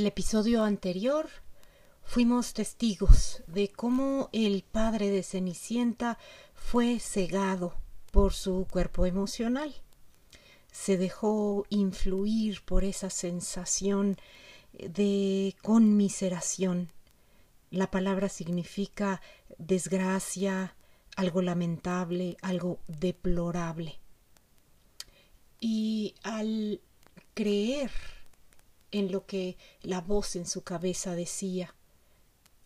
el episodio anterior fuimos testigos de cómo el padre de Cenicienta fue cegado por su cuerpo emocional. Se dejó influir por esa sensación de conmiseración. La palabra significa desgracia, algo lamentable, algo deplorable. Y al creer en lo que la voz en su cabeza decía,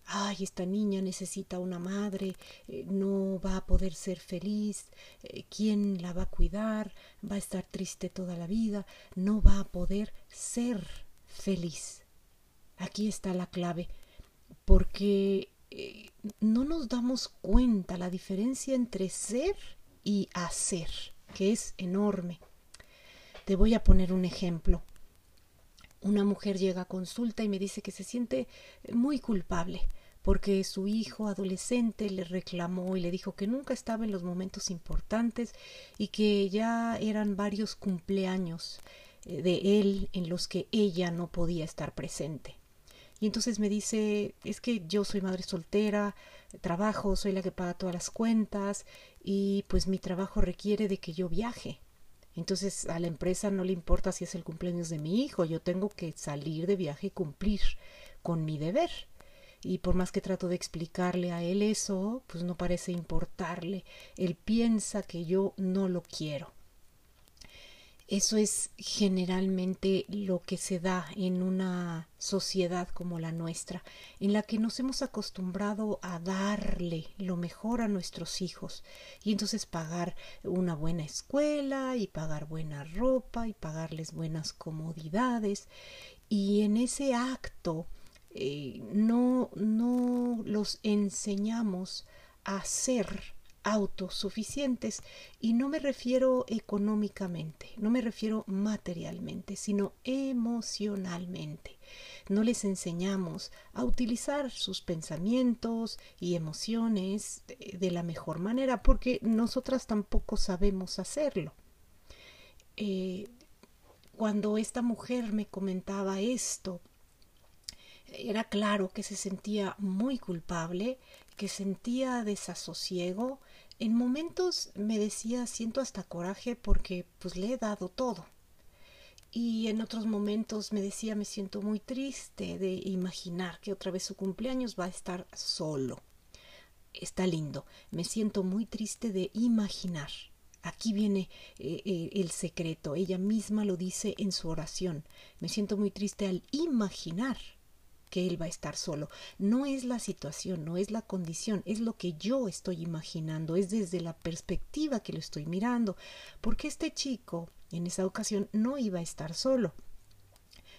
ay, esta niña necesita una madre, eh, no va a poder ser feliz, eh, ¿quién la va a cuidar? Va a estar triste toda la vida, no va a poder ser feliz. Aquí está la clave, porque eh, no nos damos cuenta la diferencia entre ser y hacer, que es enorme. Te voy a poner un ejemplo. Una mujer llega a consulta y me dice que se siente muy culpable porque su hijo adolescente le reclamó y le dijo que nunca estaba en los momentos importantes y que ya eran varios cumpleaños eh, de él en los que ella no podía estar presente. Y entonces me dice, es que yo soy madre soltera, trabajo, soy la que paga todas las cuentas y pues mi trabajo requiere de que yo viaje. Entonces a la empresa no le importa si es el cumpleaños de mi hijo, yo tengo que salir de viaje y cumplir con mi deber. Y por más que trato de explicarle a él eso, pues no parece importarle. Él piensa que yo no lo quiero. Eso es generalmente lo que se da en una sociedad como la nuestra, en la que nos hemos acostumbrado a darle lo mejor a nuestros hijos y entonces pagar una buena escuela y pagar buena ropa y pagarles buenas comodidades y en ese acto eh, no, no los enseñamos a ser autosuficientes y no me refiero económicamente, no me refiero materialmente, sino emocionalmente. No les enseñamos a utilizar sus pensamientos y emociones de la mejor manera porque nosotras tampoco sabemos hacerlo. Eh, cuando esta mujer me comentaba esto, era claro que se sentía muy culpable, que sentía desasosiego, en momentos me decía siento hasta coraje porque pues le he dado todo. Y en otros momentos me decía me siento muy triste de imaginar que otra vez su cumpleaños va a estar solo. Está lindo. Me siento muy triste de imaginar. Aquí viene eh, eh, el secreto. Ella misma lo dice en su oración. Me siento muy triste al imaginar que él va a estar solo. No es la situación, no es la condición, es lo que yo estoy imaginando, es desde la perspectiva que lo estoy mirando, porque este chico en esa ocasión no iba a estar solo.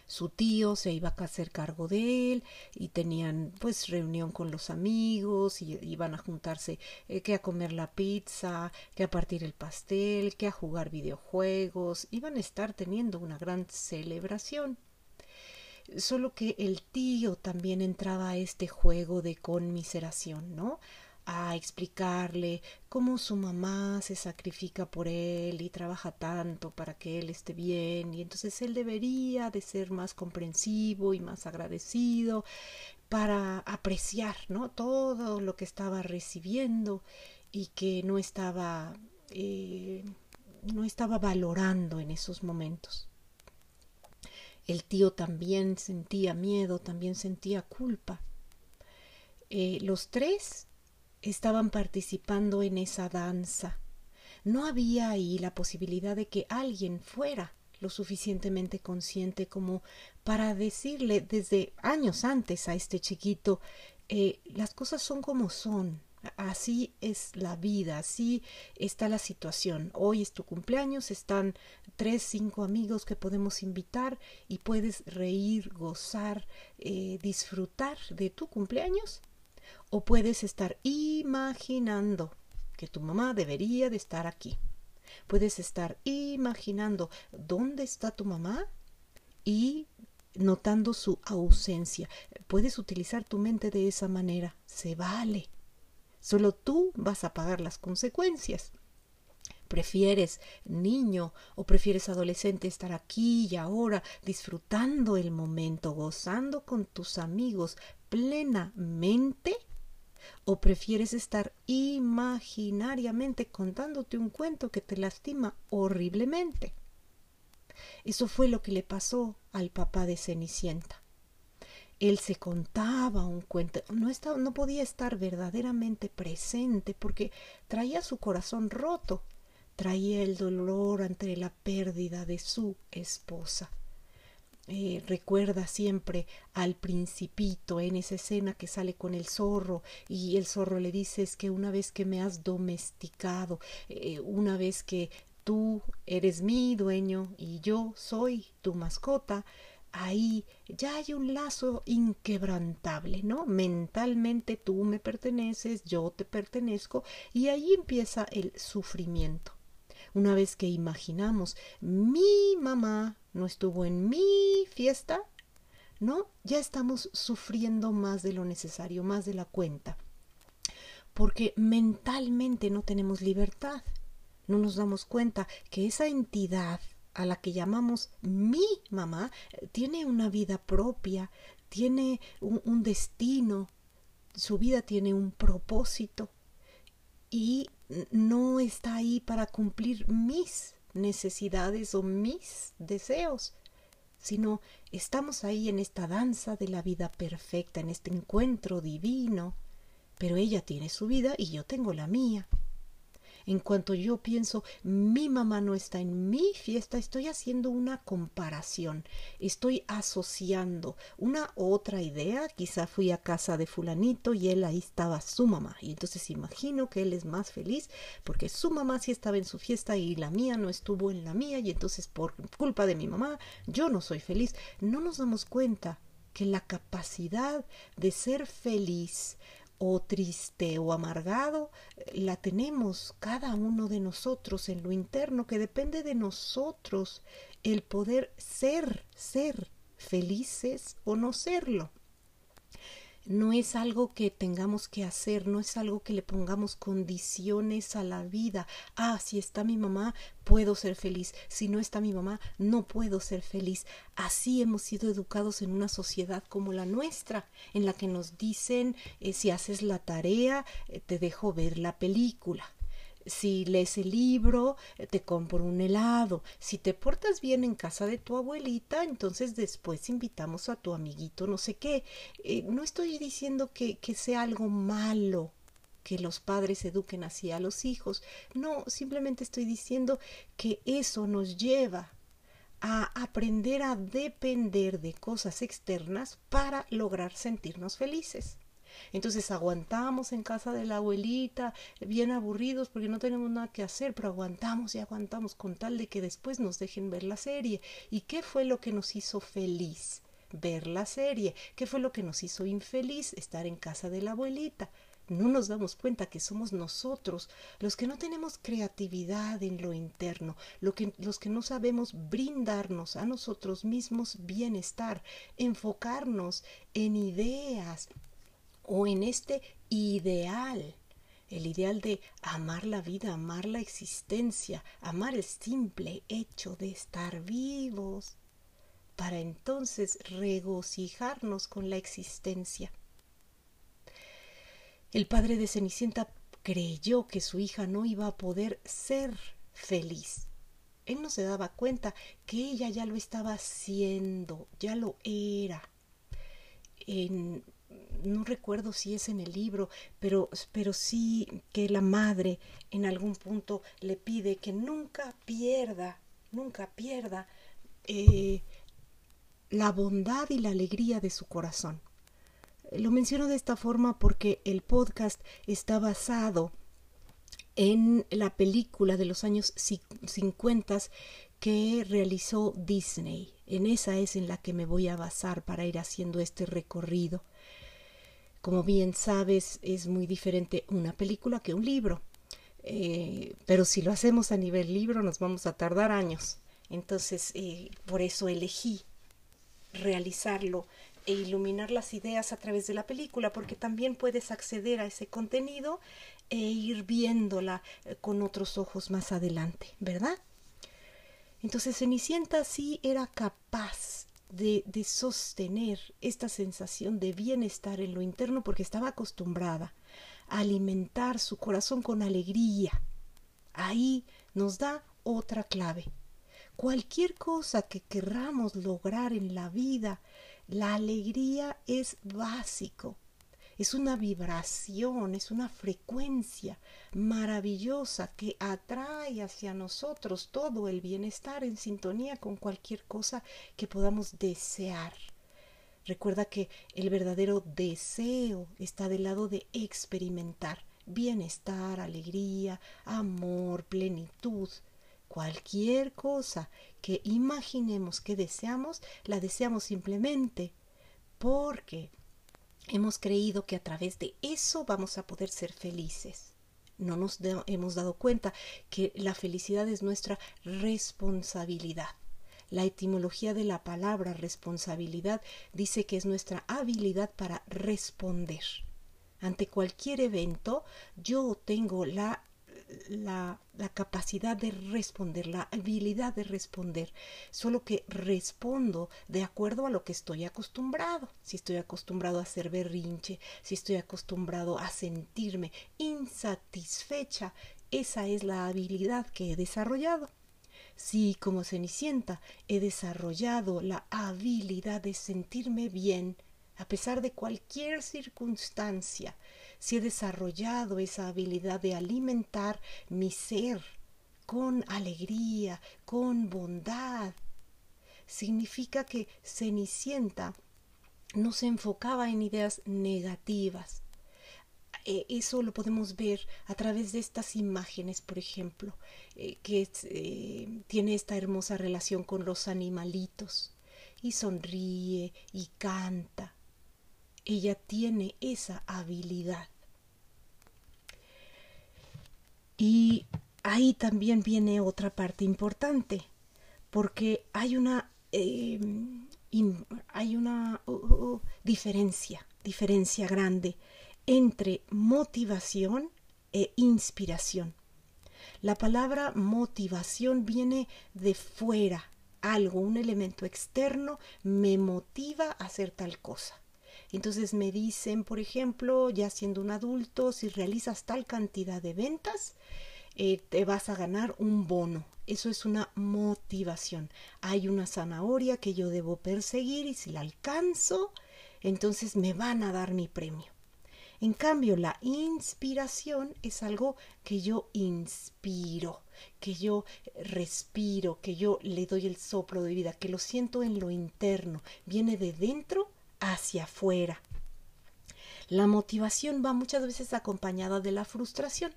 Su tío se iba a hacer cargo de él y tenían pues reunión con los amigos y iban a juntarse eh, que a comer la pizza, que a partir el pastel, que a jugar videojuegos, iban a estar teniendo una gran celebración solo que el tío también entraba a este juego de conmiseración, ¿no? a explicarle cómo su mamá se sacrifica por él y trabaja tanto para que él esté bien y entonces él debería de ser más comprensivo y más agradecido para apreciar ¿no? todo lo que estaba recibiendo y que no estaba eh, no estaba valorando en esos momentos. El tío también sentía miedo, también sentía culpa. Eh, los tres estaban participando en esa danza. No había ahí la posibilidad de que alguien fuera lo suficientemente consciente como para decirle desde años antes a este chiquito eh, las cosas son como son, así es la vida, así está la situación. Hoy es tu cumpleaños, están tres, cinco amigos que podemos invitar y puedes reír, gozar, eh, disfrutar de tu cumpleaños. O puedes estar imaginando que tu mamá debería de estar aquí. Puedes estar imaginando dónde está tu mamá y notando su ausencia. Puedes utilizar tu mente de esa manera. Se vale. Solo tú vas a pagar las consecuencias. ¿Prefieres, niño, o prefieres adolescente estar aquí y ahora, disfrutando el momento, gozando con tus amigos plenamente? ¿O prefieres estar imaginariamente contándote un cuento que te lastima horriblemente? Eso fue lo que le pasó al papá de Cenicienta. Él se contaba un cuento, no, estaba, no podía estar verdaderamente presente porque traía su corazón roto traía el dolor ante la pérdida de su esposa. Eh, recuerda siempre al principito en esa escena que sale con el zorro y el zorro le dice es que una vez que me has domesticado, eh, una vez que tú eres mi dueño y yo soy tu mascota, ahí ya hay un lazo inquebrantable, ¿no? Mentalmente tú me perteneces, yo te pertenezco y ahí empieza el sufrimiento. Una vez que imaginamos, mi mamá no estuvo en mi fiesta, ¿no? Ya estamos sufriendo más de lo necesario, más de la cuenta. Porque mentalmente no tenemos libertad. No nos damos cuenta que esa entidad a la que llamamos mi mamá tiene una vida propia, tiene un, destino, su vida tiene un propósito y no está ahí para cumplir mis necesidades o mis deseos, sino estamos ahí en esta danza de la vida perfecta, en este encuentro divino, pero ella tiene su vida y yo tengo la mía. En cuanto yo pienso, mi mamá no está en mi fiesta, estoy haciendo una comparación, estoy asociando una otra idea, quizá fui a casa de fulanito y él ahí estaba su mamá, y entonces imagino que él es más feliz porque su mamá sí estaba en su fiesta y la mía no estuvo en la mía, y entonces por culpa de mi mamá yo no soy feliz. No nos damos cuenta que la capacidad de ser feliz o triste o amargado, la tenemos cada uno de nosotros en lo interno, que depende de nosotros el poder ser, ser felices o no serlo no es algo que tengamos que hacer, no es algo que le pongamos condiciones a la vida. Ah, si está mi mamá, puedo ser feliz. Si no está mi mamá, no puedo ser feliz. Así hemos sido educados en una sociedad como la nuestra, en la que nos dicen, eh, si haces la tarea, eh, te dejo ver la película si lees el libro, eh, te compro un helado. Si te portas bien en casa de tu abuelita, entonces después invitamos a tu amiguito no sé qué. Eh, no estoy diciendo que, que sea algo malo que los padres eduquen así a los hijos. No, simplemente estoy diciendo que eso nos lleva a aprender a depender de cosas externas para lograr sentirnos felices. Entonces aguantamos en casa de la abuelita, bien aburridos porque no tenemos nada que hacer, pero aguantamos y aguantamos con tal de que después nos dejen ver la serie. ¿Y qué fue lo que nos hizo feliz? Ver la serie. ¿Qué fue lo que nos hizo infeliz? Estar en casa de la abuelita no nos damos cuenta que somos nosotros los que no tenemos creatividad en lo interno, que, los que no sabemos brindarnos a nosotros mismos bienestar, enfocarnos en ideas, o en este ideal, el ideal de amar la vida, amar la existencia, amar el simple hecho de estar vivos, para entonces regocijarnos con la existencia. El padre de Cenicienta creyó que su hija no iba a poder ser feliz. Él no se daba cuenta que ella ya lo estaba haciendo, ya lo era. En no recuerdo si es en el libro, pero, pero sí que la madre en algún punto le pide que nunca pierda, nunca pierda eh, la bondad y la alegría de su corazón. Lo menciono de esta forma porque el podcast está basado en la película de los años 50 que realizó Disney. En esa es en la que me voy a basar para ir haciendo este recorrido. Como bien sabes, es muy diferente una película que un libro. Eh, pero si lo hacemos a nivel libro nos vamos a tardar años. Entonces, eh, por eso elegí realizarlo e iluminar las ideas a través de la película, porque también puedes acceder a ese contenido e ir viéndola eh, con otros ojos más adelante, ¿verdad? Entonces Cenicienta sí era capaz de, sostener esta sensación de bienestar en lo interno porque estaba acostumbrada a alimentar su corazón con alegría. Ahí nos da otra clave. Cualquier cosa que querramos lograr en la vida, la alegría es básico es una vibración, es una frecuencia maravillosa que atrae hacia nosotros todo el bienestar en sintonía con cualquier cosa que podamos desear. Recuerda que el verdadero deseo está del lado de experimentar bienestar, alegría, amor, plenitud. Cualquier cosa que imaginemos que deseamos, la deseamos simplemente porque hemos creído que a través de eso vamos a poder ser felices. No nos hemos dado cuenta que la felicidad es nuestra responsabilidad. La etimología de la palabra responsabilidad dice que es nuestra habilidad para responder. Ante cualquier evento, yo tengo la la, capacidad de responder, la habilidad de responder, solo que respondo de acuerdo a lo que estoy acostumbrado. Si estoy acostumbrado a hacer berrinche, si estoy acostumbrado a sentirme insatisfecha, esa es la habilidad que he desarrollado. Si como Cenicienta he desarrollado la habilidad de sentirme bien a pesar de cualquier circunstancia, si he desarrollado esa habilidad de alimentar mi ser con alegría, con bondad. Significa que Cenicienta no se enfocaba en ideas negativas. E, eso lo podemos ver a través de estas imágenes, por ejemplo, eh, que eh, tiene esta hermosa relación con los animalitos y sonríe y canta ella tiene esa habilidad. Y ahí también viene otra parte importante, porque hay una, eh, hay una diferencia, diferencia grande entre motivación e inspiración. La palabra motivación viene de fuera, algo, un elemento externo me motiva a hacer tal cosa. Entonces me dicen, por ejemplo, ya siendo un adulto, si realizas tal cantidad de ventas, eh, te vas a ganar un bono. Eso es una motivación. Hay una zanahoria que yo debo perseguir y si la alcanzo, entonces me van a dar mi premio. En cambio, la inspiración es algo que yo inspiro, que yo respiro, que yo le doy el soplo de vida, que lo siento en lo interno, viene de dentro hacia afuera. La motivación va muchas veces acompañada de la frustración,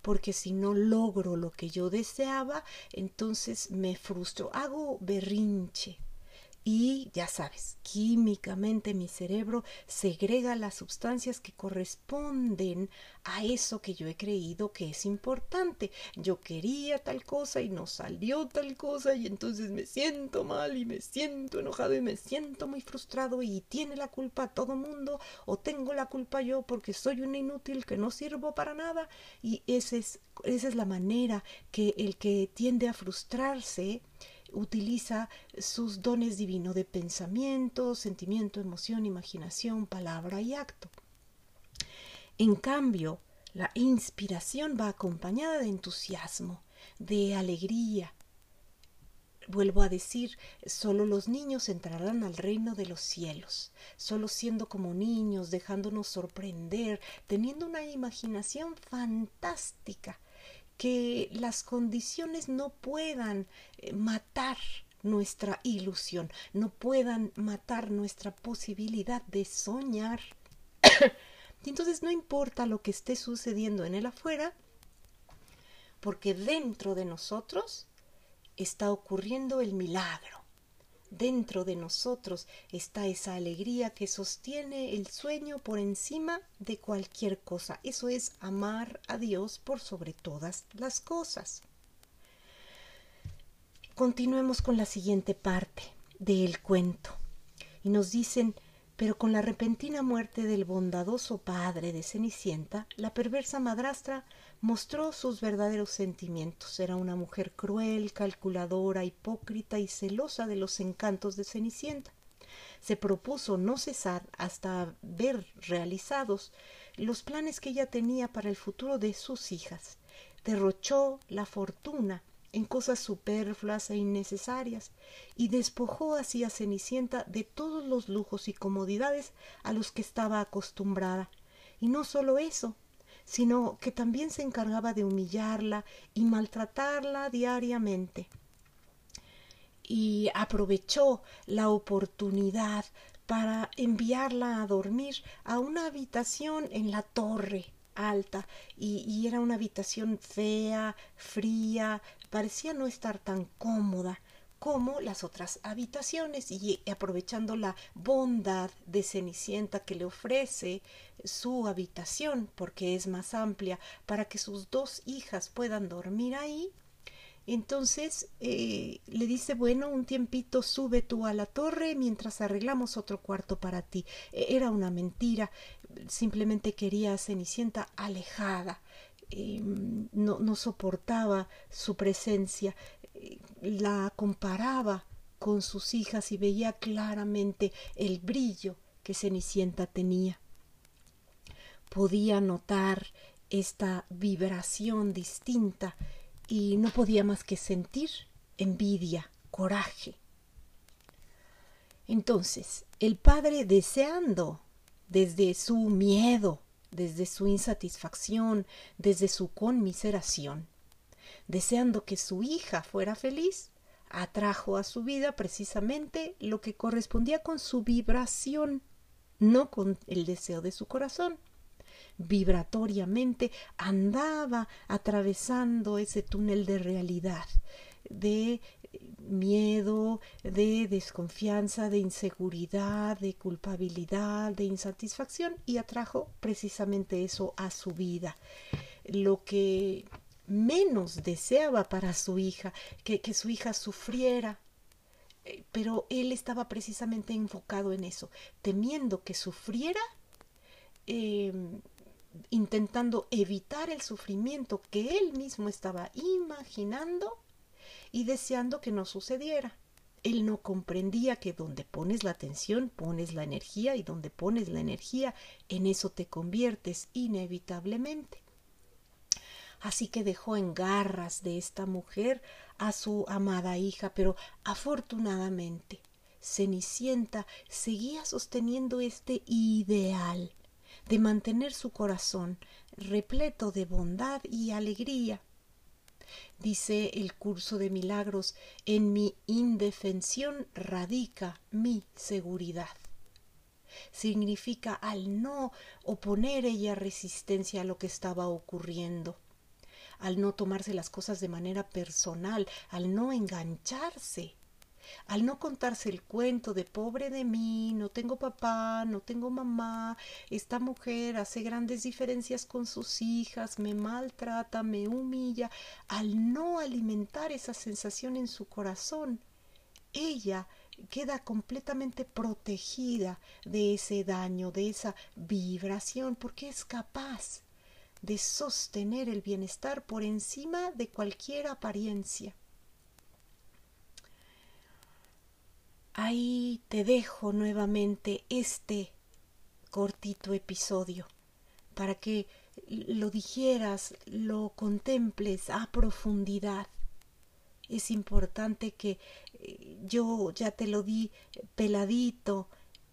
porque si no logro lo que yo deseaba, entonces me frustro, hago berrinche, y ya sabes, químicamente mi cerebro segrega las sustancias que corresponden a eso que yo he creído que es importante. Yo quería tal cosa y no salió tal cosa y entonces me siento mal y me siento enojado y me siento muy frustrado y tiene la culpa todo mundo o tengo la culpa yo porque soy un inútil que no sirvo para nada y esa es, esa es la manera que el que tiende a frustrarse utiliza sus dones divinos de pensamiento, sentimiento, emoción, imaginación, palabra y acto. En cambio, la inspiración va acompañada de entusiasmo, de alegría. Vuelvo a decir, solo los niños entrarán al reino de los cielos, solo siendo como niños, dejándonos sorprender, teniendo una imaginación fantástica, que las condiciones no puedan eh, matar nuestra ilusión, no puedan matar nuestra posibilidad de soñar. y entonces no importa lo que esté sucediendo en el afuera, porque dentro de nosotros está ocurriendo el milagro. Dentro de nosotros está esa alegría que sostiene el sueño por encima de cualquier cosa. Eso es amar a Dios por sobre todas las cosas. Continuemos con la siguiente parte del cuento. Y nos dicen, Pero con la repentina muerte del bondadoso padre de Cenicienta, la perversa madrastra mostró sus verdaderos sentimientos. Era una mujer cruel, calculadora, hipócrita y celosa de los encantos de Cenicienta. Se propuso no cesar hasta ver realizados los planes que ella tenía para el futuro de sus hijas. Derrochó la fortuna en cosas superfluas e innecesarias, y despojó así a Cenicienta de todos los lujos y comodidades a los que estaba acostumbrada. Y no solo eso, sino que también se encargaba de humillarla y maltratarla diariamente. Y aprovechó la oportunidad para enviarla a dormir a una habitación en la torre alta y, era una habitación fea, fría, parecía no estar tan cómoda como las otras habitaciones y aprovechando la bondad de Cenicienta que le ofrece su habitación porque es más amplia para que sus dos hijas puedan dormir ahí entonces eh, le dice, bueno, un tiempito sube tú a la torre mientras arreglamos otro cuarto para ti. E, era una mentira, simplemente quería a Cenicienta alejada. Em, no, no soportaba su presencia, eh, la comparaba con sus hijas y veía claramente el brillo que Cenicienta tenía. Podía notar esta vibración distinta y no podía más que sentir envidia, coraje. Entonces, el padre deseando desde su miedo, desde su insatisfacción, desde su conmiseración, deseando que su hija fuera feliz, atrajo a su vida precisamente lo que correspondía con su vibración, no con el deseo de su corazón vibratoriamente andaba atravesando ese túnel de realidad, de miedo, de desconfianza, de inseguridad, de culpabilidad, de insatisfacción y atrajo precisamente eso a su vida. Lo que menos deseaba para su hija, que, su hija sufriera, eh, pero él estaba precisamente enfocado en eso, temiendo que sufriera em, intentando evitar el sufrimiento que él mismo estaba imaginando y deseando que no sucediera. Él no comprendía que donde pones la atención pones la energía y donde pones la energía en eso te conviertes inevitablemente. Así que dejó en garras de esta mujer a su amada hija, pero afortunadamente Cenicienta seguía sosteniendo este ideal de mantener su corazón repleto de bondad y alegría. Dice el curso de milagros, en mi indefensión radica mi seguridad. Significa al no oponer ella resistencia a lo que estaba ocurriendo, al no tomarse las cosas de manera personal, al no engancharse al no contarse el cuento de pobre de mí, no tengo papá, no tengo mamá, esta mujer hace grandes diferencias con sus hijas, me maltrata, me humilla, al no alimentar esa sensación en su corazón, ella queda completamente protegida de ese daño, de esa vibración, porque es capaz de sostener el bienestar por encima de cualquier apariencia. Ahí te dejo nuevamente este cortito episodio para que lo digieras, lo contemples a profundidad. Es importante que eh, yo ya te lo di peladito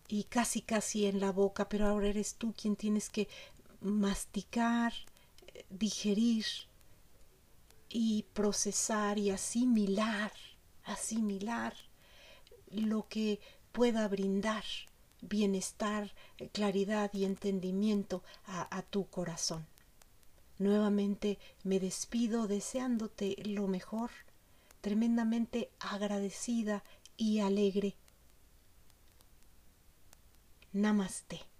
y casi casi en la boca, pero ahora eres tú quien tienes que masticar, digerir y procesar y asimilar, asimilar lo que pueda brindar bienestar, claridad y entendimiento a, a, tu corazón. Nuevamente me despido deseándote lo mejor, tremendamente agradecida y alegre. Namaste.